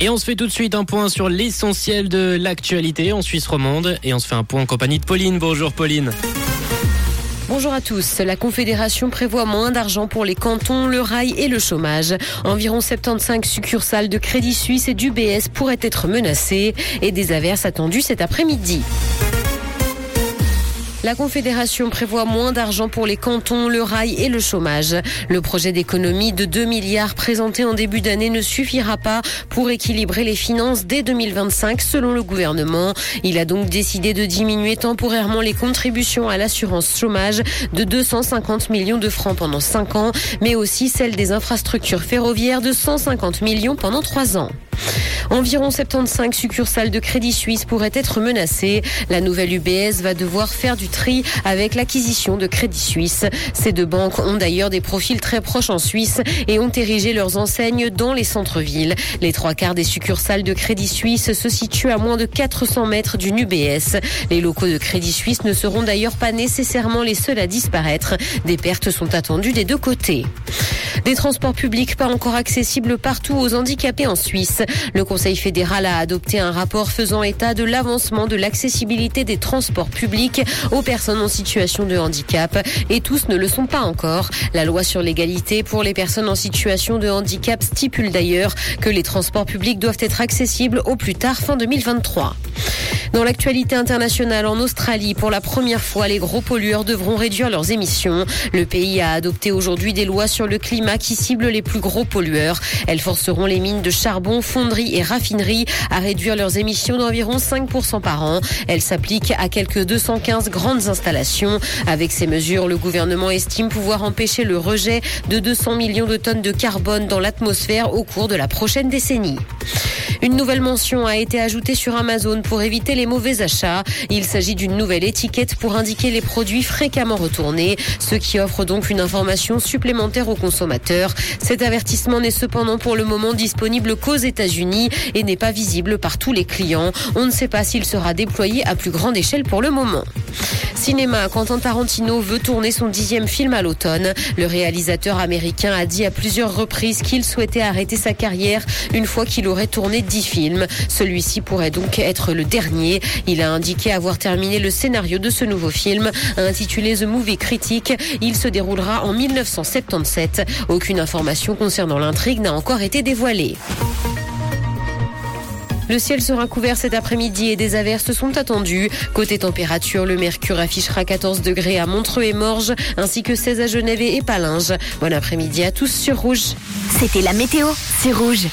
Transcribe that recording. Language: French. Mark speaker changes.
Speaker 1: Et on se fait tout de suite un point sur l'essentiel de l'actualité en Suisse romande. Et on se fait un point en compagnie de Pauline. Bonjour Pauline.
Speaker 2: Bonjour à tous. La Confédération prévoit moins d'argent pour les cantons, le rail et le chômage. Environ 75 succursales de Crédit Suisse et d'UBS pourraient être menacées et des averses attendues cet après-midi. La Confédération prévoit moins d'argent pour les cantons, le rail et le chômage. Le projet d'économie de 2 milliards présenté en début d'année ne suffira pas pour équilibrer les finances dès 2025 selon le gouvernement. Il a donc décidé de diminuer temporairement les contributions à l'assurance chômage de 250 millions de francs pendant 5 ans, mais aussi celles des infrastructures ferroviaires de 150 millions pendant 3 ans. Environ 75 succursales de Crédit Suisse pourraient être menacées. La nouvelle UBS va devoir faire du tri avec l'acquisition de Crédit Suisse. Ces deux banques ont d'ailleurs des profils très proches en Suisse et ont érigé leurs enseignes dans les centres-villes. Les trois quarts des succursales de Crédit Suisse se situent à moins de 400 mètres d'une UBS. Les locaux de Crédit Suisse ne seront d'ailleurs pas nécessairement les seuls à disparaître. Des pertes sont attendues des deux côtés. Des transports publics pas encore accessibles partout aux handicapés en Suisse. Le Conseil fédéral a adopté un rapport faisant état de l'avancement de l'accessibilité des transports publics aux personnes en situation de handicap. Et tous ne le sont pas encore. La loi sur l'égalité pour les personnes en situation de handicap stipule d'ailleurs que les transports publics doivent être accessibles au plus tard fin 2023. Dans l'actualité internationale, en Australie, pour la première fois, les gros pollueurs devront réduire leurs émissions. Le pays a adopté aujourd'hui des lois sur le qui ciblent les plus gros pollueurs. Elles forceront les mines de charbon, fonderies et raffineries à réduire leurs émissions d'environ 5% par an. Elles s'appliquent à quelques 215 grandes installations. Avec ces mesures, le gouvernement estime pouvoir empêcher le rejet de 200 millions de tonnes de carbone dans l'atmosphère au cours de la prochaine décennie. Une nouvelle mention a été ajoutée sur Amazon pour éviter les mauvais achats. Il s'agit d'une nouvelle étiquette pour indiquer les produits fréquemment retournés, ce qui offre donc une information supplémentaire aux consommateurs. Cet avertissement n'est cependant pour le moment disponible qu'aux États-Unis et n'est pas visible par tous les clients. On ne sait pas s'il sera déployé à plus grande échelle pour le moment. Cinéma, Quentin Tarantino veut tourner son dixième film à l'automne. Le réalisateur américain a dit à plusieurs reprises qu'il souhaitait arrêter sa carrière une fois qu'il aurait tourné dix films. Celui-ci pourrait donc être le dernier. Il a indiqué avoir terminé le scénario de ce nouveau film, intitulé The Movie Critique. Il se déroulera en 1977. Aucune information concernant l'intrigue n'a encore été dévoilée. Le ciel sera couvert cet après-midi et des averses sont attendues. Côté température, le mercure affichera 14 degrés à Montreux et Morges, ainsi que 16 à Genève et Palinges. Bon après-midi à tous sur Rouge.
Speaker 3: C'était la météo, c'est Rouge.